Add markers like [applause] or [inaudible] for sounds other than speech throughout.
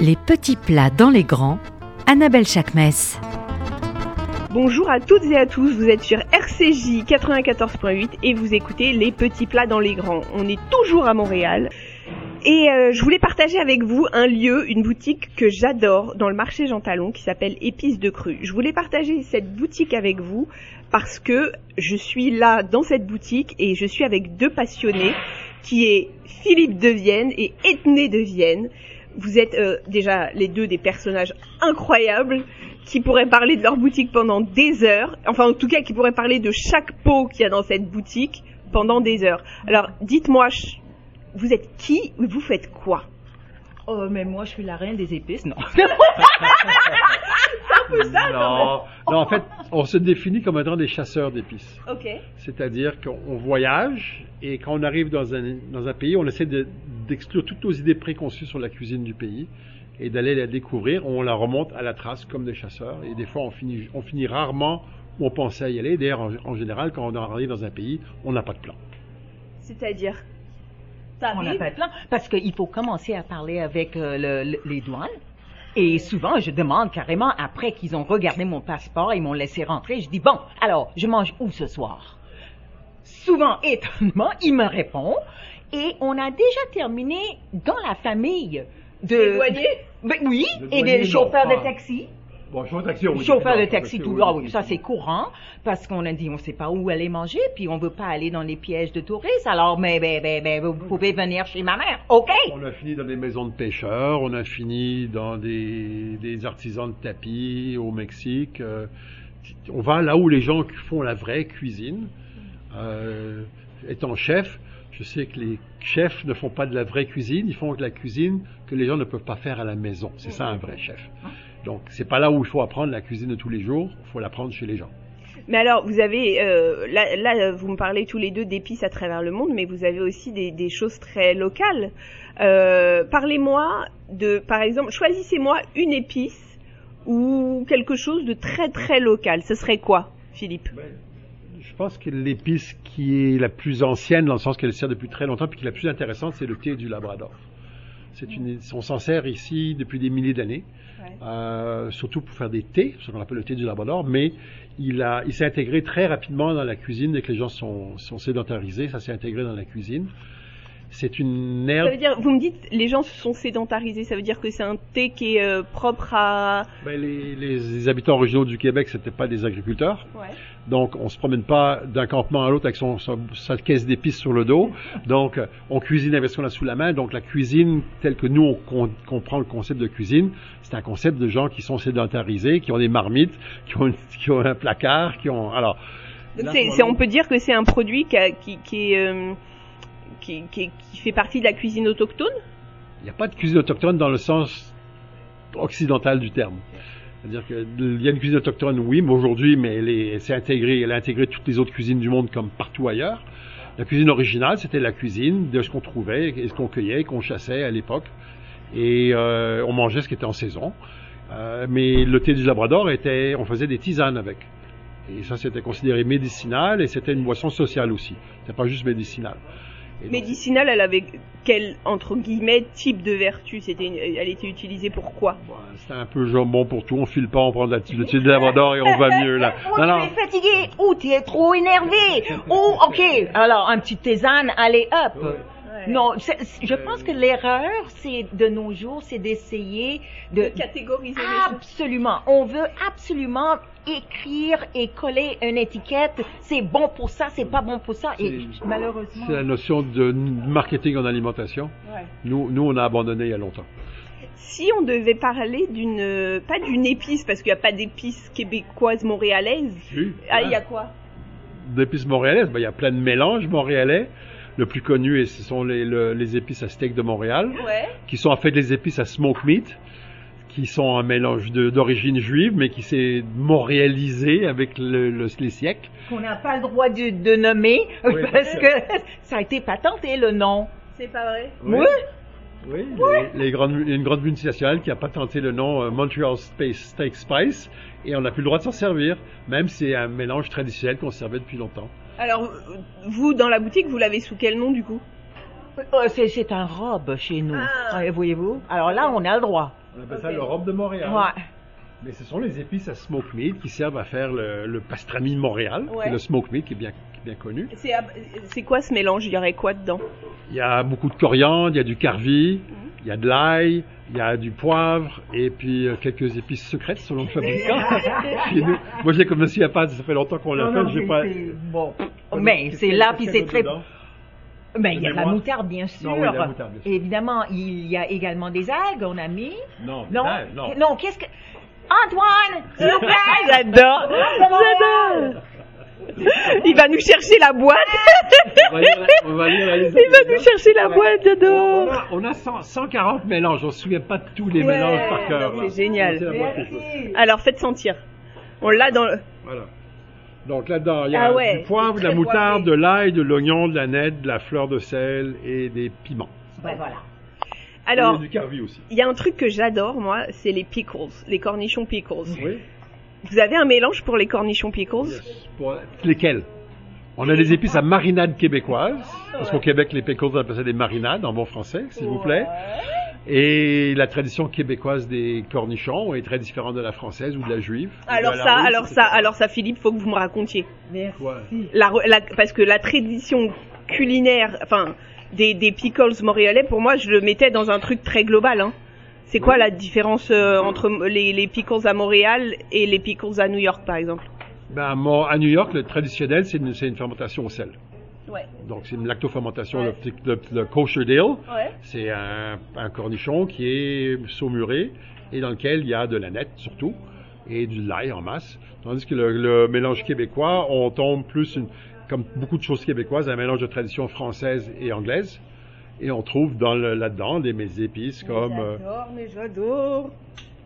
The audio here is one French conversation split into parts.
Les petits plats dans les grands, Annabelle Chakmes. Bonjour à toutes et à tous, vous êtes sur RCJ 94.8 et vous écoutez Les petits plats dans les grands. On est toujours à Montréal. Et euh, je voulais partager avec vous un lieu, une boutique que j'adore dans le marché Jean Talon qui s'appelle Épices de Cru. Je voulais partager cette boutique avec vous parce que je suis là dans cette boutique et je suis avec deux passionnés qui est Philippe de Vienne et Ethné de Vienne. Vous êtes euh, déjà les deux des personnages incroyables qui pourraient parler de leur boutique pendant des heures, enfin en tout cas qui pourraient parler de chaque pot qu'il y a dans cette boutique pendant des heures. Alors dites-moi, vous êtes qui Vous faites quoi? Oh, mais moi, je suis la reine des épices, non. [laughs] non. non, en fait, on se définit comme étant des chasseurs d'épices. Ok. C'est-à-dire qu'on voyage et quand on arrive dans un, dans un pays, on essaie d'exclure toutes nos idées préconçues sur la cuisine du pays et d'aller la découvrir. On la remonte à la trace comme des chasseurs et des fois, on finit, on finit rarement où on pensait y aller. D'ailleurs, en, en général, quand on arrive dans un pays, on n'a pas de plan. C'est-à-dire? On n'a pas de plan parce qu'il faut commencer à parler avec euh, le, les douanes. Et souvent, je demande carrément, après qu'ils ont regardé mon passeport et m'ont laissé rentrer, je dis, bon, alors, je mange où ce soir? Souvent, étonnamment, [laughs] il me répond, et on a déjà terminé dans la famille de... Des douaniers? Ben oui, et des chauffeurs de taxi. Bon, chauffeur de taxi. Chauffeur de taxi, tout. Ah oui, ça c'est courant parce qu'on a dit on sait pas où aller manger puis on veut pas aller dans les pièges de touristes. Alors, mais, mais, mais, mais vous pouvez venir chez ma mère. OK? On a fini dans des maisons de pêcheurs, on a fini dans des, des artisans de tapis au Mexique. Euh, on va là où les gens font la vraie cuisine. Euh, étant chef, je sais que les chefs ne font pas de la vraie cuisine, ils font de la cuisine que les gens ne peuvent pas faire à la maison. C'est ça un vrai chef. Donc, c'est pas là où il faut apprendre la cuisine de tous les jours, il faut l'apprendre chez les gens. Mais alors, vous avez, euh, là, là, vous me parlez tous les deux d'épices à travers le monde, mais vous avez aussi des, des choses très locales. Euh, Parlez-moi de, par exemple, choisissez-moi une épice ou quelque chose de très très local. Ce serait quoi, Philippe? Je pense que l'épice qui est la plus ancienne, dans le sens qu'elle sert depuis très longtemps, puis qui est la plus intéressante, c'est le thé du Labrador. C'est une, on s'en sert ici depuis des milliers d'années, ouais. euh, surtout pour faire des thés, ce qu'on appelle le thé du Labrador, mais il, a, il s'est intégré très rapidement dans la cuisine dès que les gens sont, sont sédentarisés, ça s'est intégré dans la cuisine. C'est une herbe. Ça veut dire, vous me dites, les gens se sont sédentarisés, ça veut dire que c'est un thé qui est euh, propre à. Ben, les, les, habitants originaux du Québec, c'était pas des agriculteurs. Ouais. Donc, on se promène pas d'un campement à l'autre avec son, son, sa caisse d'épices sur le dos. [laughs] Donc, on cuisine avec ce qu'on a sous la main. Donc, la cuisine, telle que nous, on comprend le concept de cuisine, c'est un concept de gens qui sont sédentarisés, qui ont des marmites, qui ont, [laughs] qui ont un placard, qui ont. Alors. Donc, c'est, c'est, on peut dire que c'est un produit qui, a, qui, qui est. Euh, qui, fait partie de la cuisine autochtone Il n'y a pas de cuisine autochtone dans le sens occidental du terme. C'est-à-dire qu'il y a une cuisine autochtone, oui, mais aujourd'hui, mais elle s'est intégrée, elle a intégré toutes les autres cuisines du monde comme partout ailleurs. La cuisine originale, c'était la cuisine de ce qu'on trouvait, et ce qu'on cueillait, qu'on chassait à l'époque, et euh, on mangeait ce qui était en saison. Euh, mais le thé du Labrador était, on faisait des tisanes avec. Et ça, c'était considéré médicinal et c'était une boisson sociale aussi. C'était pas juste médicinal. Médicinale, elle avait quel entre guillemets type de vertu? C'était, elle était utilisée pour quoi? Bon, C'était un peu genre bon pour tout. On file pas, on prend de la thé de Labrador et on va mieux là. Ou tu es fatigué, ou tu es trop énervé, ou ok. Alors un petit tisane, allez hop. Non, je pense que l'erreur, c'est de nos jours, c'est d'essayer de, de, catégoriser absolument. On veut absolument écrire et coller une étiquette. C'est bon pour ça, c'est pas bon pour ça. Et malheureusement, c'est la notion de marketing en alimentation. Ouais. Nous, nous, on a abandonné il y a longtemps. Si on devait parler d'une, pas d'une épice, parce qu'il n'y a pas d'épices québécoises montréalaises. Oui, ah, il y a quoi? D'épices montréalaises, ben, il y a plein de mélanges montréalais. Le plus connu, et ce sont les, le, les épices à steak de Montréal, ouais. qui sont en fait les épices à smoke meat, qui sont un mélange d'origine juive, mais qui s'est montréalisé avec le, le, les siècles. Qu'on n'a pas le droit de, de nommer, oui, parce que ça a été patenté, le nom. C'est pas vrai? Oui. Oui, oui. Les, les grandes, une grande multinationale qui a patenté le nom euh, Montreal Space Steak Spice, et on n'a plus le droit de s'en servir, même si c'est un mélange traditionnel qu'on servait depuis longtemps. Alors, vous, dans la boutique, vous l'avez sous quel nom du coup? C'est un robe chez nous, ah. voyez-vous. Alors là, on a le droit. On appelle ça le rhum de Montréal. Ouais. Mais ce sont les épices à smoke meat qui servent à faire le, le pastrami de Montréal, Ouais. le smoke meat qui est bien, qui est bien connu. C'est c'est quoi ce mélange? Il y aurait quoi dedans? Il y a beaucoup de coriandre, il y a du carvi, il y a de l'ail, il y a du poivre et puis euh, quelques épices secrètes selon le fabricant. [laughs] Moi, je l'ai comme il a pas, ça fait longtemps qu'on l'a fait, pas. Bon. Pas Mais c'est là, puis c'est très. dedans? Ben, il y a de la Donnez-moi. moutarde, bien sûr. Non, oui, la moutarde, bien sûr. Évidemment, il y a également des algues, on a mis. Non, Non, non. non. qu'est-ce que. Antoine, s'il vous plaît! J'adore J'adore Il va nous chercher la boîte On va lire on va lire la liste Il va nous chercher la Ouais. boîte, On j'adore a, on a 100 140 mélanges, on se souvient pas de tous les Ouais, mélanges par cœur. c'est génial. Alors faites sentir. On l'a dans le... Voilà. Donc là-dedans, il y a Ah ouais, du poivre, de la moutarde, poivré. de l'ail, de l'oignon, de la nette, de la fleur de sel et des piments. Ben voilà. Alors, Et du carvi aussi. il y a un truc que j'adore, moi, c'est les pickles, les cornichons pickles. Oui. Vous avez un mélange pour les cornichons pickles? Yes. Pour lesquels? On a des épices à marinade québécoise, parce qu'au Québec, les pickles, on appelle ça des marinades en bon français, s'il vous plaît. Et la tradition québécoise des cornichons est très différente de la française ou de la juive. Alors la ça, alors ça, alors ça, Philippe, faut que vous me racontiez. Merci. Ouais. La, re- la- parce que la tradition culinaire, enfin, des, des pickles montréalais, pour moi, je le mettais dans un truc très global. Hein. C'est quoi la différence euh, entre les, les pickles à Montréal et les pickles à New York, par exemple? Ben, à New York, le traditionnel, c'est une, fermentation au sel. Ouais. Donc, c'est une lactofermentation, Ouais. le, le, le kosher dill. Ouais. C'est un, un cornichon qui est saumuré et dans lequel il y a de la nette surtout et du l'ail en masse. Tandis que le, le mélange québécois, on tombe plus, une- comme beaucoup de choses québécoises, un mélange de tradition française et anglaise. Et on trouve là-dedans des mes épices comme euh, J'adore, mais j'adore.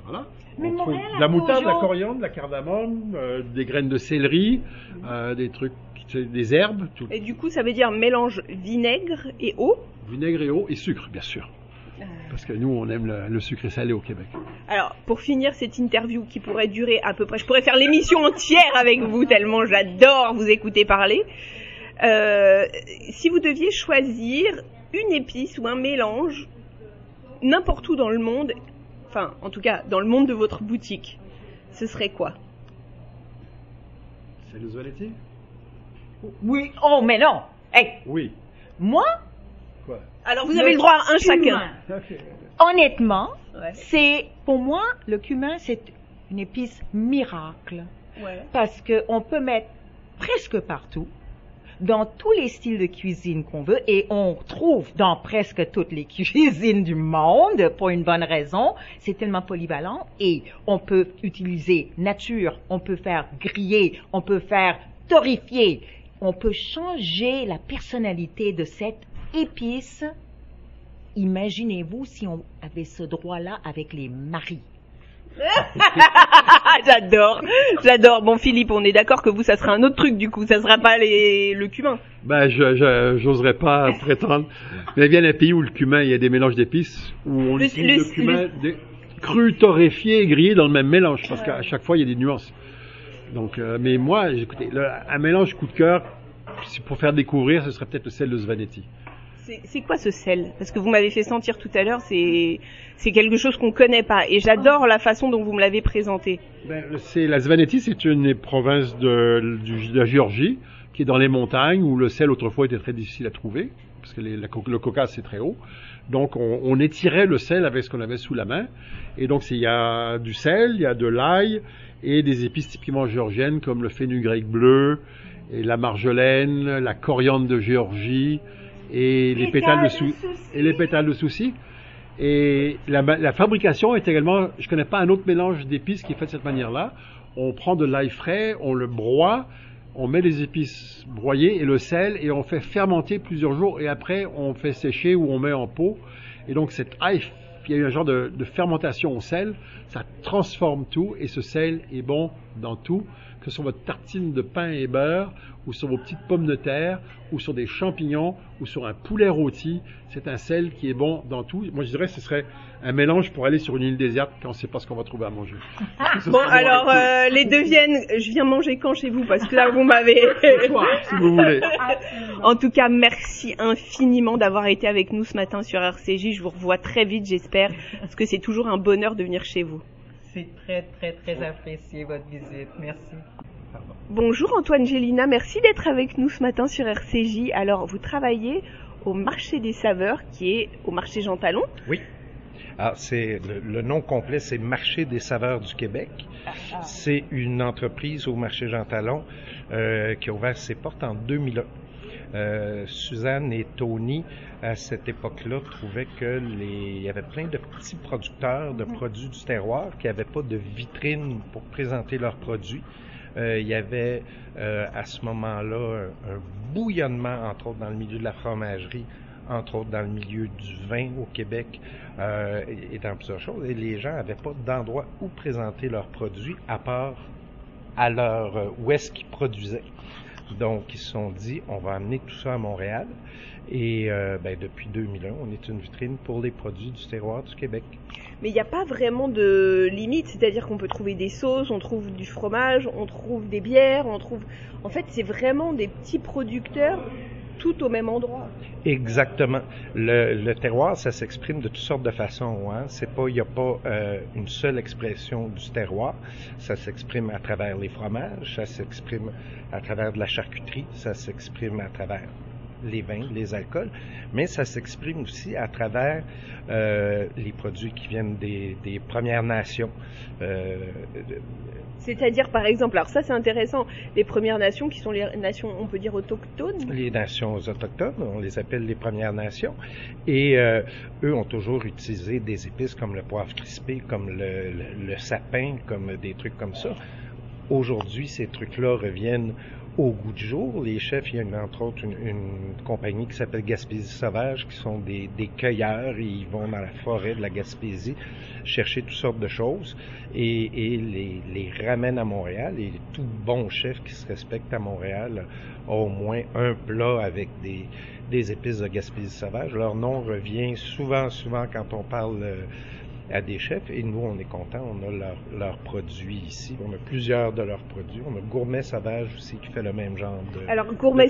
voilà. Mais On trouve Montréal de la moutarde, de la coriandre, de la cardamome, euh, des graines de céleri, euh, des trucs, des herbes, tout, Et du coup, ça veut dire mélange vinaigre et eau. vinaigre et eau et sucre, bien sûr. Parce que nous, on aime le, le sucre et salé au Québec. Alors, pour finir cette interview qui pourrait durer à peu près, je pourrais faire l'émission entière avec vous tellement j'adore vous écouter parler. Si vous deviez choisir une épice ou un mélange n'importe où dans le monde, enfin, en tout cas, dans le monde de votre boutique, ce serait quoi? C'est le Zoaletti Oui. Oh, mais non. Hey, Oui. moi, Quoi? Alors, vous avez le droit à un chacun. Honnêtement, Ouais. c'est pour moi le cumin c'est une épice miracle Ouais. parce que on peut mettre presque partout dans tous les styles de cuisine qu'on veut et on trouve dans presque toutes les [laughs] cuisines du monde pour une bonne raison. C'est tellement polyvalent et on peut utiliser nature, on peut faire griller, on peut faire torréfier, on peut changer la personnalité de cette épice. Imaginez-vous si on avait ce droit-là avec les maris. [laughs] j'adore, j'adore. Bon, Philippe, on est d'accord que vous, ça sera un autre truc du coup, ça sera pas les... le cumin. Ben, je, j'oserais pas [laughs] prétendre. Mais a un pays où le cumin, il y a des mélanges d'épices, où on Le- utilise le, le- cumin des- cru, torréfié et grillé dans le même mélange, parce qu'à chaque fois, il y a des nuances. Donc, euh, mais moi, écoutez, un mélange coup de cœur, pour faire découvrir, ce serait peut-être le sel de Svanetti. C'est quoi ce sel? Parce que vous m'avez fait sentir tout à l'heure, c'est quelque chose qu'on connaît pas. Et j'adore la façon dont vous me l'avez présenté. Ben, la Svanetti, c'est une province de, la Géorgie qui est dans les montagnes où le sel autrefois était très difficile à trouver parce que le Caucase c'est très haut. Donc on, on étirait le sel avec ce qu'on avait sous la main. Et donc il y a du sel, il y a de l'ail et des épices typiquement géorgiennes comme le fenugrec bleu et la marjolaine, la coriandre de Géorgie et les pétales de sou- et les pétales de souci. Et la, la fabrication est également, je connais pas un autre mélange d'épices qui est fait de cette manière-là. On prend de l'ail frais, on le broie, on met les épices broyées et le sel et on fait fermenter plusieurs jours et après on fait sécher ou on met en pot. Et donc cet ail, il y a eu un genre de, de fermentation au sel, ça transforme tout et ce sel est bon dans tout. Que sur votre tartine de pain et beurre, ou sur vos petites pommes de terre, ou sur des champignons, ou sur un poulet rôti. C'est un sel qui est bon dans tout. Moi, je dirais que ce serait un mélange pour aller sur une île déserte quand on ne sait pas ce qu'on va trouver à manger. bon, alors, euh, les deux viennent, je viens manger quand chez vous Parce que là, vous m'avez... [laughs] si vous voulez. en tout cas, merci infiniment d'avoir été avec nous ce matin sur RCJ. Je vous revois très vite, j'espère, parce que c'est toujours un bonheur de venir chez vous. C'est très, très, très apprécié votre visite. Merci. Bonjour Antoine Gélina, merci d'être avec nous ce matin sur RCJ. Alors, vous travaillez au marché des saveurs qui est au marché Jean Talon. Oui. Alors, c'est le, nom complet, c'est Marché des saveurs du Québec. C'est une entreprise au marché Jean Talon euh, qui a ouvert ses portes en 2001. Euh, Suzanne et Tony, à cette époque-là, trouvaient que les... il y avait plein de petits producteurs de produits du terroir qui n'avaient pas de vitrine pour présenter leurs produits. Euh, il y avait euh, à ce moment-là un, bouillonnement, entre autres dans le milieu de la fromagerie, entre autres dans le milieu du vin au Québec euh, et, dans plusieurs choses. Et les gens n'avaient pas d'endroit où présenter leurs produits à part à leur où est-ce qu'ils produisaient. Donc, ils se sont dit, on va amener tout ça à Montréal. Et euh, ben, depuis 2001, on est une vitrine pour les produits du terroir du Québec. Mais il n'y a pas vraiment de limite, c'est-à-dire qu'on peut trouver des sauces, on trouve du fromage, on trouve des bières, on trouve... En fait, c'est vraiment des petits producteurs tout au même endroit. Exactement. Le, terroir, ça s'exprime de toutes sortes de façons. Hein. C'est pas, il n'y a pas euh, une seule expression du terroir. Ça s'exprime à travers les fromages, ça s'exprime à travers de la charcuterie, ça s'exprime à travers les vins, les alcools, mais ça s'exprime aussi à travers euh, les produits qui viennent des, Premières Nations. Euh, C'est-à-dire, par exemple, alors ça c'est intéressant, les Premières Nations qui sont les nations, on peut dire autochtones Les nations autochtones, on les appelle les Premières Nations, et euh, eux ont toujours utilisé des épices comme le poivre crispé, comme le sapin, comme des trucs comme ça. Aujourd'hui, ces trucs-là reviennent au goût du jour. Les chefs, il y a entre autres une, compagnie qui s'appelle Gaspésie Sauvage, qui sont des, cueilleurs et ils vont dans la forêt de la Gaspésie chercher toutes sortes de choses et, les, les, ramènent à Montréal. Et tout bon chef qui se respecte à Montréal a au moins un plat avec des, des épices de Gaspésie Sauvage. Leur nom revient souvent, souvent quand on parle euh, à des chefs et nous, on est contents. On a leurs produits ici. On a plusieurs de leurs produits. On a Gourmet Sauvage aussi qui fait le même genre de. Alors, Gourmet,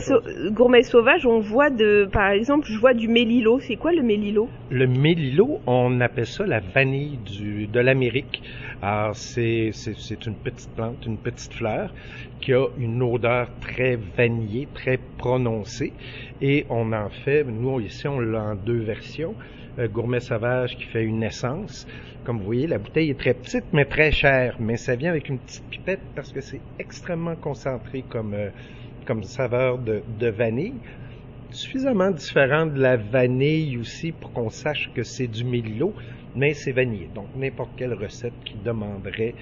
gourmet Sauvage, on voit de, par exemple, je vois du mélilo. C'est quoi le mélilo? Le mélilo, on appelle ça la vanille du, de l'Amérique. Alors, c'est, c'est, une petite plante, une petite fleur qui a une odeur très vanillée, très prononcée. Et on en fait, nous, ici, on l'a en deux versions. Euh, gourmet sauvage qui fait une essence. Comme vous voyez, la bouteille est très petite, mais très chère. Mais ça vient avec une petite pipette parce que c'est extrêmement concentré comme, euh, comme saveur de, de vanille suffisamment différent de la vanille aussi pour qu'on sache que c'est du mélilo, mais c'est vanillé. Donc n'importe quelle recette qui demanderait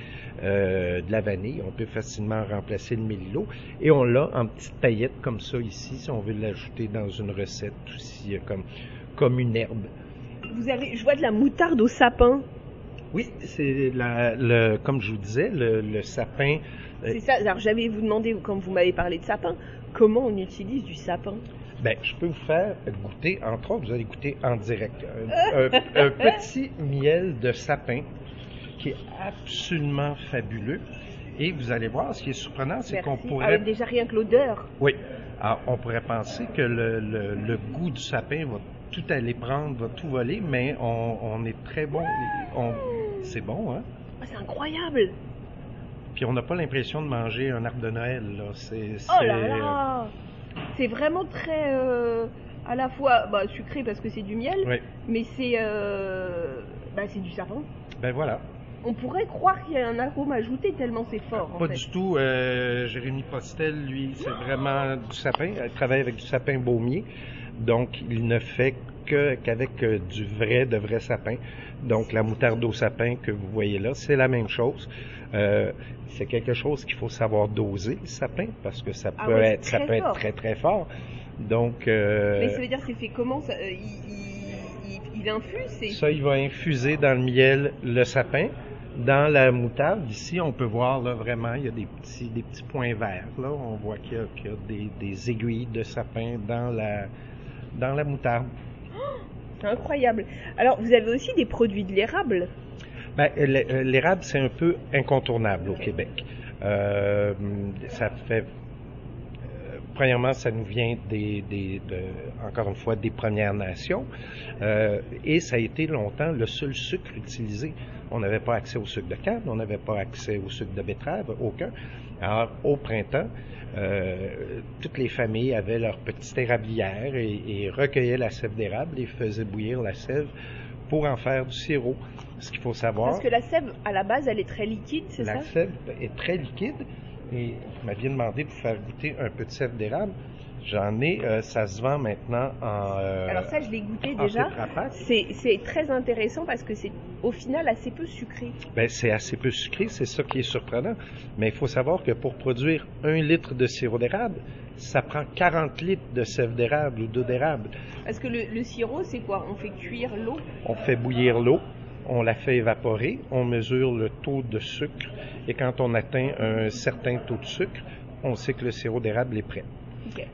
euh, de la vanille, on peut facilement remplacer le mélilo. Et on l'a en petites paillettes comme ça ici, si on veut l'ajouter dans une recette aussi comme, comme une herbe vous avez, je vois de la moutarde au sapin. Oui, c'est le, comme je vous disais, le, sapin. Euh, c'est ça. Alors j'avais vous demandé, quand vous m'avez parlé de sapin, comment on utilise du sapin? Ben, je peux vous faire goûter, entre autres, vous allez goûter en direct, un, [laughs] petit miel de sapin qui est absolument fabuleux. Et vous allez voir, ce qui est surprenant, c'est qu'on pourrait... Avec déjà rien que l'odeur. Oui. Alors, on pourrait penser que le, le goût du sapin va tout aller prendre, va tout voler, mais on, est très bon. c'est bon, hein? Ah, c'est incroyable! Puis on n'a pas l'impression de manger un arbre de Noël, là. C'est, Oh là là! C'est vraiment très. Euh, à la fois bah, sucré parce que c'est du miel, mais c'est. Euh, bah, c'est du savon. Ben voilà. On pourrait croire qu'il y a un arôme ajouté tellement c'est fort. Pas du tout. Euh, Jérémy Postel, lui, c'est vraiment du sapin. Il travaille avec du sapin baumier. Donc, il ne fait que qu'avec euh, du vrai, de vrai sapin. Donc, la moutarde au sapin que vous voyez là, c'est la même chose. Euh, c'est quelque chose qu'il faut savoir doser, le sapin, parce que ça ah peut être, ça peut être très très fort. Donc, euh, mais ça veut dire c'est fait comment ça, il, il, il, infuse Ça, il va infuser dans le miel le sapin Dans la moutarde, ici, on peut voir là, vraiment, il y a des petits, des petits points verts. Là. On voit qu'il y a, y a des, des aiguilles de sapin dans la, dans la moutarde. [gasps] C'est incroyable. Alors, vous avez aussi des produits de l'érable. Ben, euh, L'érable, c'est un peu incontournable au Québec. Euh, ça fait. Premièrement, ça nous vient des, des de- encore une fois, des Premières Nations, Euh, et ça a été longtemps le seul sucre utilisé. On n'avait pas accès au sucre de canne, on n'avait pas accès au sucre de betterave, aucun. Alors, au printemps, euh, toutes les familles avaient leur petite érablière et, et recueillaient la sève d'érable et faisaient bouillir la sève pour en faire du sirop. Ce qu'il faut savoir, Parce que la sève, à la base, elle est très liquide, c'est la ça? sève est très liquide et vous m'aviez demandé pour faire goûter un peu de sève d'érable. J'en ai, euh, ça se vend maintenant en. euh, Alors ça, je l'ai goûté déjà. C'est c'est très intéressant parce que c'est au final assez peu sucré. Ben, c'est assez peu sucré, c'est ça qui est surprenant. Mais il faut savoir que pour produire un litre de sirop d'érable, ça prend 40 litres de sève d'érable ou d'eau d'érable. Parce que le, le sirop, c'est quoi? On fait cuire l'eau? On fait bouillir l'eau, on la fait évaporer, on mesure le taux de sucre et quand on atteint un certain taux de sucre, on sait que le sirop d'érable est prêt.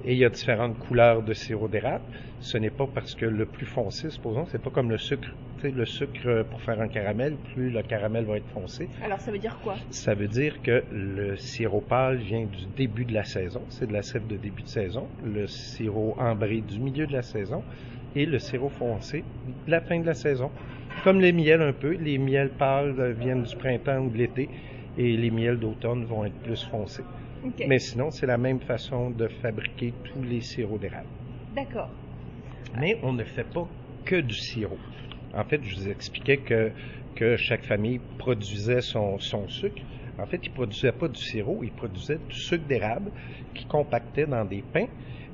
Et il y a différentes couleurs de sirop d'érable. Ce n'est pas parce que le plus foncé, supposons, c'est pas comme le sucre. Le sucre pour faire un caramel, plus le caramel va être foncé. Alors ça veut dire quoi? Ça veut dire que le sirop pâle vient du début de la saison. C'est de la sève de début de saison. Le sirop ambré du milieu de la saison. Et le sirop foncé de la fin de la saison. Comme les miels un peu. Les miels pâles viennent du printemps ou de l'été. Et les miels d'automne vont être plus foncés. Mais sinon, c'est la même façon de fabriquer tous les sirops d'érable. D'accord. Mais on ne fait pas que du sirop. En fait, je vous expliquais que, que chaque famille produisait son, son sucre. En fait, ils ne produisaient pas du sirop, ils produisaient du sucre d'érable qu'ils compactaient dans des pains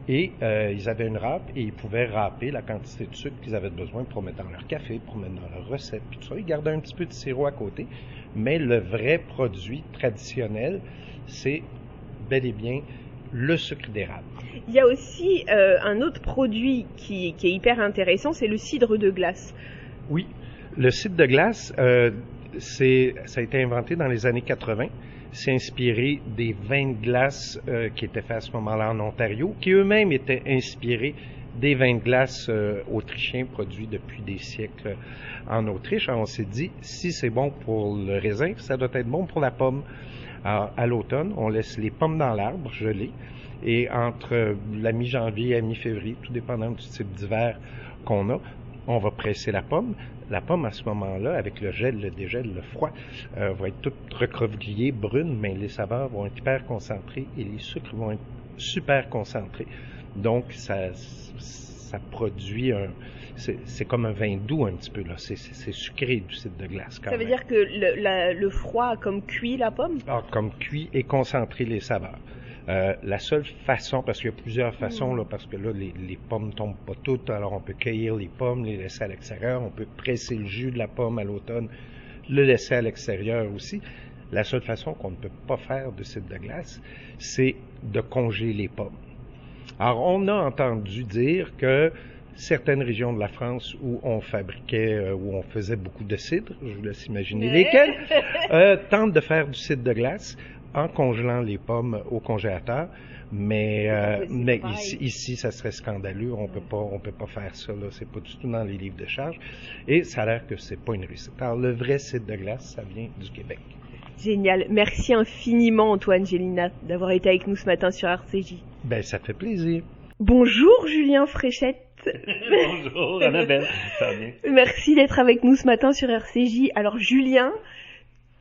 et euh, ils avaient une râpe et ils pouvaient râper la quantité de sucre qu'ils avaient besoin pour mettre dans leur café, pour mettre dans leur recette, puis tout ça. Ils gardaient un petit peu de sirop à côté, mais le vrai produit traditionnel, c'est bel et bien le sucre d'érable. Il y a aussi euh, un autre produit qui, qui est hyper intéressant, c'est le cidre de glace. Oui, le cidre de glace, euh, ça a été inventé dans les années 80. C'est inspiré des vins de glace euh, qui étaient faits à ce moment-là en Ontario, qui eux-mêmes étaient inspirés des vins de glace euh, autrichiens produits depuis des siècles en Autriche. Alors, on s'est dit, si c'est bon pour le raisin, ça doit être bon pour la pomme. Alors, à l'automne, on laisse les pommes dans l'arbre, gelées, et entre la mi-janvier à mi-février, tout dépendant du type d'hiver qu'on a, on va presser la pomme. La pomme, à ce moment-là, avec le gel, le dégel, le froid, euh, va être toute recroquevillée, brune, mais les saveurs vont être hyper concentrées et les sucres vont être super concentrés. Donc, ça, ça produit un... C'est comme un vin doux un petit peu, là. C'est- sucré du cidre de glace, quand Ça veut même. dire que le, la- le froid a comme cuit la pomme? Ah, comme cuit et concentré les saveurs. Euh, la seule façon, parce qu'il y a plusieurs façons, là, parce que là, les, les pommes tombent pas toutes, alors on peut cueillir les pommes, les laisser à l'extérieur, on peut presser le jus de la pomme à l'automne, le laisser à l'extérieur aussi. La seule façon qu'on ne peut pas faire de cidre de glace, c'est de congeler les pommes. Alors, on a entendu dire que certaines régions de la France où on fabriquait, euh, où on faisait beaucoup de cidre, je vous laisse imaginer lesquelles, [laughs] euh, tentent de faire du cidre de glace en congelant les pommes au congélateur. Mais, euh, mais ici, ici, ça serait scandaleux. On peut pas, on peut pas faire ça. Là, c'est pas du tout dans les livres de charge. Et ça a l'air que c'est pas une réussite. Alors, le vrai cidre de glace, ça vient du Québec. Génial. Merci infiniment Antoine Gélina d'avoir été avec nous ce matin sur RCJ. Ben, ça fait plaisir. Bonjour Julien Fréchette. [laughs] Bonjour Annabelle, ça va bien? Merci d'être avec nous ce matin sur RCJ. Alors Julien,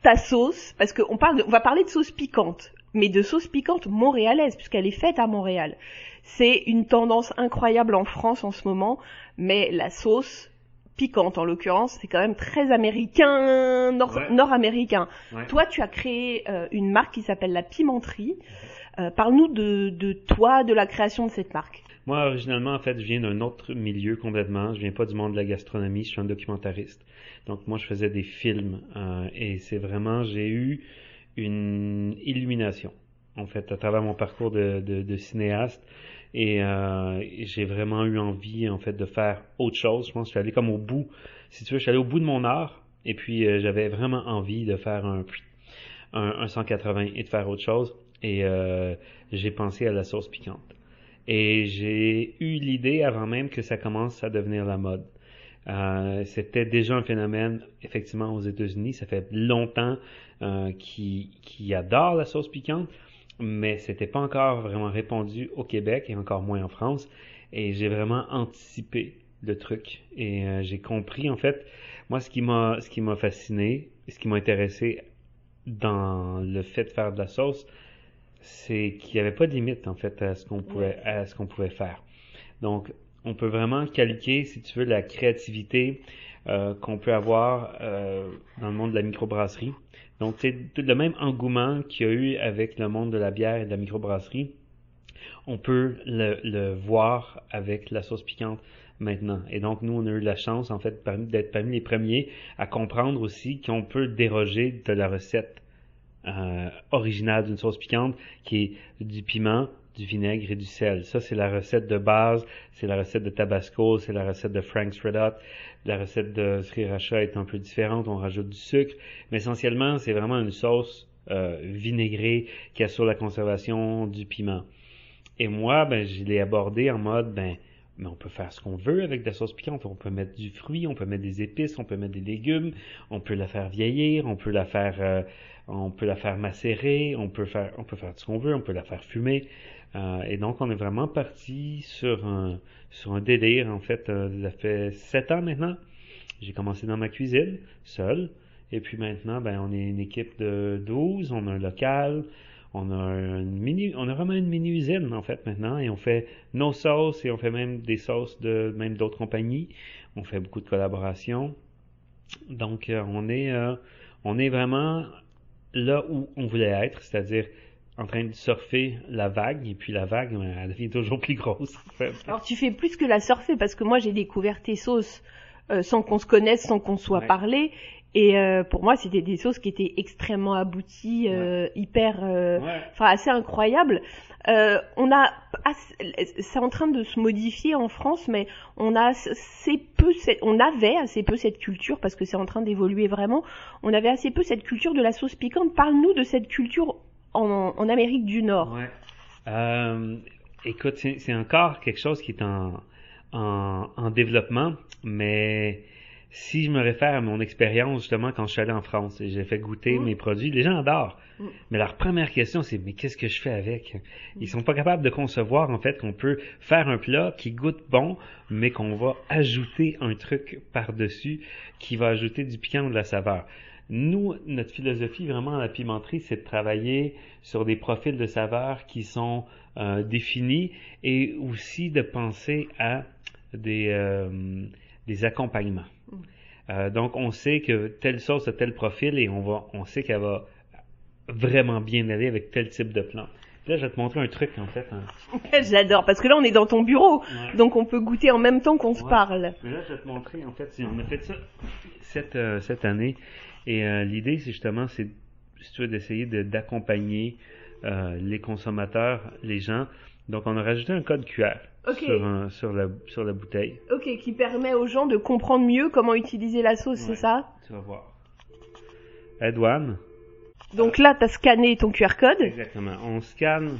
ta sauce, parce qu'on parle, de- on va parler de sauce piquante, mais de sauce piquante montréalaise puisqu'elle est faite à Montréal. C'est une tendance incroyable en France en ce moment, mais la sauce piquante en l'occurrence, c'est quand même très américain, Ouais. nord-américain. Ouais. Toi, tu as créé euh, une marque qui s'appelle la Pimenterie. Euh, Parle-nous de, de toi, de la création de cette marque. Moi, originalement, en fait, je viens d'un autre milieu complètement. Je viens pas du monde de la gastronomie, je suis un documentariste. Donc, moi, je faisais des films. euh, et c'est vraiment, j'ai eu une illumination, en fait, à travers mon parcours de, de, de cinéaste. Et euh, j'ai vraiment eu envie, en fait, de faire autre chose. Je pense que je suis allé comme au bout, si tu veux, je suis allé au bout de mon art. Et puis euh, j'avais vraiment envie de faire un, un, un 180 et de faire autre chose. Et euh, j'ai pensé à la sauce piquante. Et j'ai eu l'idée avant même que ça commence à devenir la mode. Euh, c'était déjà un phénomène effectivement aux États-Unis. Ça fait longtemps euh, qu'ils qui adorent la sauce piquante, mais c'était pas encore vraiment répandu au Québec et encore moins en France. Et j'ai vraiment anticipé le truc et euh, j'ai compris en fait moi ce qui m'a ce qui m'a fasciné, ce qui m'a intéressé dans le fait de faire de la sauce, c'est qu'il n'y avait pas de limite en fait à ce qu'on pouvait à ce qu'on pouvait faire. Donc on peut vraiment calquer, si tu veux, la créativité euh, qu'on peut avoir euh, dans le monde de la microbrasserie. Donc, c'est le même engouement qu'il y a eu avec le monde de la bière et de la microbrasserie. On peut le, le voir avec la sauce piquante maintenant. Et donc, nous, on a eu la chance, en fait, d'être parmi les premiers à comprendre aussi qu'on peut déroger de la recette euh, d'une sauce piquante, qui est du piment, du vinaigre et du sel. Ça, c'est la recette de base, c'est la recette de Tabasco, c'est la recette de Frank's Red Hot. La recette de Sriracha est un peu différente, on rajoute du sucre, mais essentiellement, c'est vraiment une sauce euh, vinaigrée qui assure la conservation du piment. Et moi, ben, je l'ai abordé en mode, ben, mais on peut faire ce qu'on veut avec la sauce piquante. On peut mettre du fruit, on peut mettre des épices, on peut mettre des légumes, on peut la faire vieillir, on peut la faire, euh, on peut la faire macérer, on peut faire, on peut faire ce qu'on veut, on peut la faire fumer. Euh, et donc, on est vraiment parti sur un, sur un délire. En fait, euh, ça fait sept ans maintenant. J'ai commencé dans ma cuisine, seul. Et puis maintenant, ben, on est une équipe de 12, on a un local, on a une mini, on a vraiment une mini usine en fait maintenant, et on fait nos sauces et on fait même des sauces de même d'autres compagnies. On fait beaucoup de collaborations. Donc, euh, on est, on est vraiment là où on voulait être, c'est-à-dire en train de surfer la vague, et puis la vague, ben, elle devient toujours plus grosse. Alors tu fais plus que la surfer, parce que moi j'ai découvert tes sauces euh, sans qu'on se connaisse, sans qu'on soit parlé, et euh, pour moi c'était des sauces qui étaient extrêmement abouties, euh, hyper, enfin assez incroyables. on a, c'est en train de se modifier en France, mais on a assez peu, on avait assez peu cette culture parce que c'est en train d'évoluer vraiment. On avait assez peu cette culture de la sauce piquante. Parle-nous de cette culture en, en Amérique du Nord. Ouais. Euh, écoute, c'est encore quelque chose qui est en, en, en, développement, mais si je me réfère à mon expérience justement quand je suis allé en France et j'ai fait goûter mm. mes produits, les gens adorent. Mm. Mais leur première question c'est mais qu'est-ce que je fais avec? Ils sont pas capables de concevoir en fait qu'on peut faire un plat qui goûte bon, mais qu'on va ajouter un truc par-dessus qui va ajouter du piquant ou de la saveur. Nous, notre philosophie vraiment à la pimenterie, c'est de travailler sur des profils de saveurs qui sont euh, définis et aussi de penser à des, euh, des accompagnements. Euh, donc, on sait que telle sauce a tel profil et on va, on sait qu'elle va vraiment bien aller avec tel type de plante. Là, je vais te montrer un truc, en fait. Hein. [laughs] J'adore, parce que là, on est dans ton bureau, donc on peut goûter en même temps qu'on se parle. Mais là, je vais te montrer, en fait, on a fait ça cette, cette année. Et euh, l'idée, c'est justement, c'est si tu veux, d'essayer d'accompagner euh, les consommateurs, les gens. Donc, on a rajouté un code QR sur, sur, la, sur la bouteille. Ok, qui permet aux gens de comprendre mieux comment utiliser la sauce, c'est ça? Tu vas voir. Edouane. Donc là, tu as scanné ton QR code. Exactement. On scanne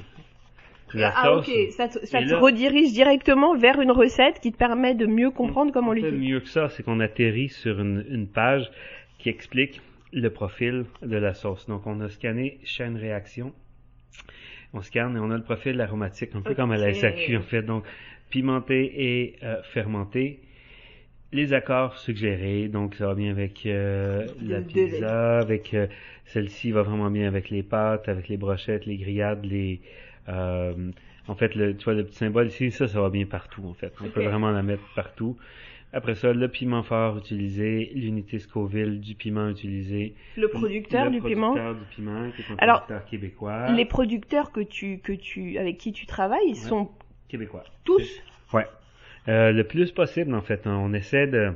la ah, ok. Ça, te, ça te redirige directement vers une recette qui te permet de mieux comprendre comment l'utiliser. mieux que ça, c'est qu'on atterrit sur une, une page qui explique le profil de la sauce. Donc, on a scanné chaîne réaction. On scanne et on a le profil aromatique, un peu comme à la SAQ, en fait. Donc, pimenté et euh, fermenté. Les accords suggérés, donc ça va bien avec euh, la pizza, avec euh, celle-ci va vraiment bien avec les pâtes, avec les brochettes, les grillades, les en fait le tu vois le petit symbole ici, ça ça va bien partout en fait. On peut vraiment la mettre partout. Après ça, le piment fort utilisé, l'unité Scoville du piment utilisé. Le producteur du piment. Le producteur du piment, qui est un Alors, producteur québécois. Les producteurs que tu, que tu, avec qui tu travailles, ils sont québécois. Tous. Ouais. Euh, le plus possible, en fait. Hein. On essaie de,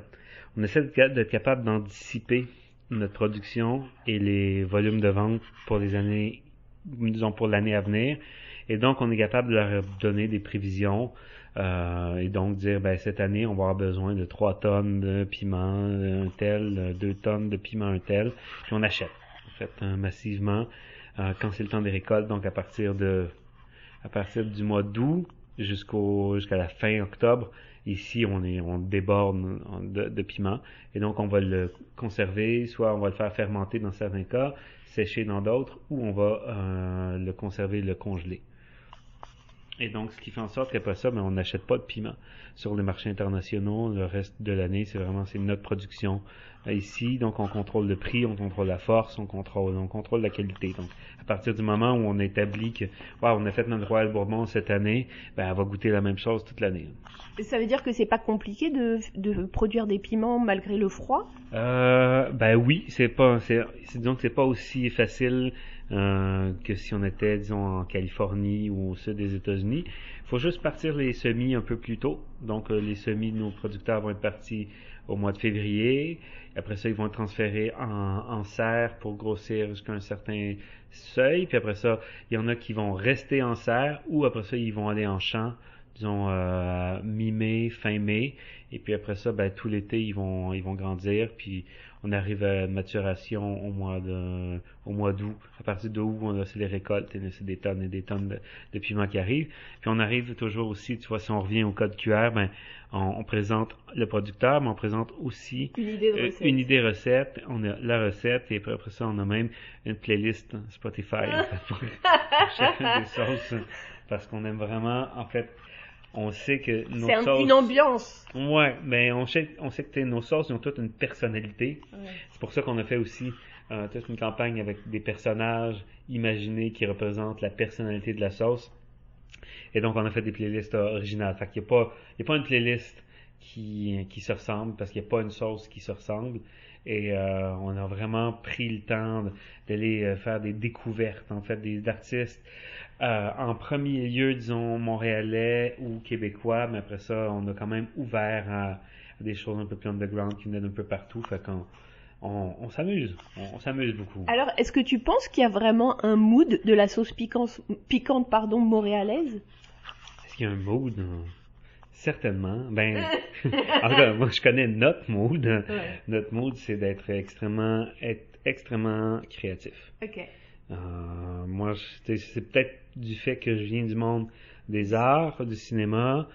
on essaie d'être capable d'anticiper notre production et les volumes de vente pour les années, disons pour l'année à venir. Et donc, on est capable de leur donner des prévisions Euh, et donc dire, ben, cette année, on va avoir besoin de 3 tonnes de piment un tel, 2 tonnes de piment un tel, puis on achète, en fait, hein, massivement, euh, quand c'est le temps des récoltes, donc à partir de à partir du mois d'août jusqu'au jusqu'à la fin octobre, ici on est on déborde de, de piment. Et donc on va le conserver, soit on va le faire fermenter dans certains cas, sécher dans d'autres, ou on va euh, le conserver, le congeler. Et donc, ce qui fait en sorte qu'après ça, ben, on n'achète pas de piment sur les marchés internationaux. Le reste de l'année, c'est vraiment c'est notre production euh, ici. Donc, on contrôle le prix, on contrôle la force, on contrôle, on contrôle la qualité. Donc, à partir du moment où on établit que, wow, on a fait notre Royal Bourbon cette année, ben, elle va goûter la même chose toute l'année. Ça veut dire que c'est pas compliqué de, de produire des piments malgré le froid? Euh, Ben oui, c'est pas, c'est, disons que c'est pas aussi facile euh, que si on était, disons, en Californie ou au sud des États-Unis. Il faut juste partir les semis un peu plus tôt. Donc, euh, les semis de nos producteurs vont être partis au mois de février. Après ça, ils vont être transférés en, en serre pour grossir jusqu'à un certain seuil. Puis après ça, il y en a qui vont rester en serre ou après ça, ils vont aller en champ disons euh, mi-mai, fin mai, et puis après ça, ben, tout l'été ils vont ils vont grandir, puis on arrive à maturation au mois de au mois d'août. À partir d'août, on a c'est les récoltes, et c'est des tonnes et des tonnes de, piments qui arrivent. Puis on arrive toujours aussi, tu vois, si on revient au code QR, ben on, présente le producteur, mais on présente aussi une idée de recette. une idée recette. On a la recette et après ça, on a même une playlist Spotify pour [laughs] [laughs] chacune des sauces parce qu'on aime vraiment en fait on sait que nos c'est sauces... une ambiance. Ouais, mais on sait, on sait que nos sauces ont toutes une personnalité. C'est pour ça qu'on a fait aussi euh, toute une campagne avec des personnages imaginés qui représentent la personnalité de la sauce. Et donc, on a fait des playlists originales. Fait qu'il n'y a pas, il y a pas une playlist qui, qui se ressemble parce qu'il n'y a pas une sauce qui se ressemble. Et euh, on a vraiment pris le temps d'aller euh, faire des découvertes, en fait, des artistes euh, en premier lieu, disons, montréalais ou québécois, mais après ça, on a quand même ouvert à, des choses un peu plus underground qui venaient d'un peu partout. Fait qu'on on, s'amuse, on, s'amuse beaucoup. Alors, est-ce que tu penses qu'il y a vraiment un mood de la sauce piquante, piquante pardon, montréalaise? Est-ce qu'il y a un mood? Certainement. Ben, [laughs] en tout cas, moi, je connais notre mood. Notre mood, c'est d'être extrêmement, être extrêmement créatif. Ok. Euh, moi, c'est peut-être du fait que je viens du monde des arts, du cinéma,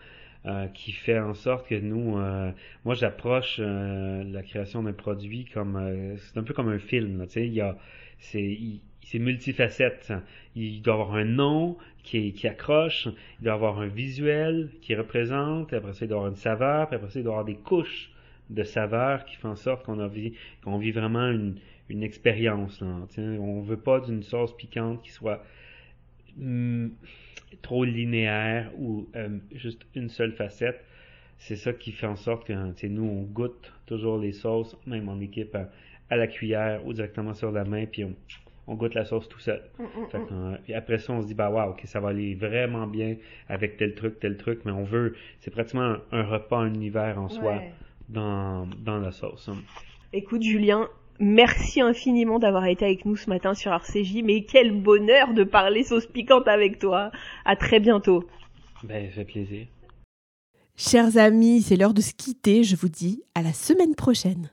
euh, qui fait en sorte que nous, euh, moi, j'approche euh, la création d'un produit comme, euh, c'est un peu comme un film. Tu sais, il y a, c'est, c'est multifacette. Il doit avoir un nom qui, qui accroche, il doit avoir un visuel qui représente, après ça, il doit avoir une saveur, après ça, il doit avoir des couches de saveurs qui font en sorte qu'on a vit, qu'on vit vraiment une, une expérience. On veut pas d'une sauce piquante qui soit hmm, trop linéaire ou euh, juste une seule facette. C'est ça qui fait en sorte que nous, on goûte toujours les sauces, même en équipe, à, la cuillère ou directement sur la main, puis on, goûte la sauce tout seul. Mm, mm, mm. après ça, on se dit, bah ok, ça va aller vraiment bien avec tel truc, tel truc, mais on veut, c'est pratiquement un, repas, un univers en soi dans, dans la sauce. Écoute, Julien, Merci infiniment d'avoir été avec nous ce matin sur RCJ, mais quel bonheur de parler sauce piquante avec toi. À très bientôt. Ben, ça fait plaisir. Chers amis, c'est l'heure de se quitter. Je vous dis à la semaine prochaine.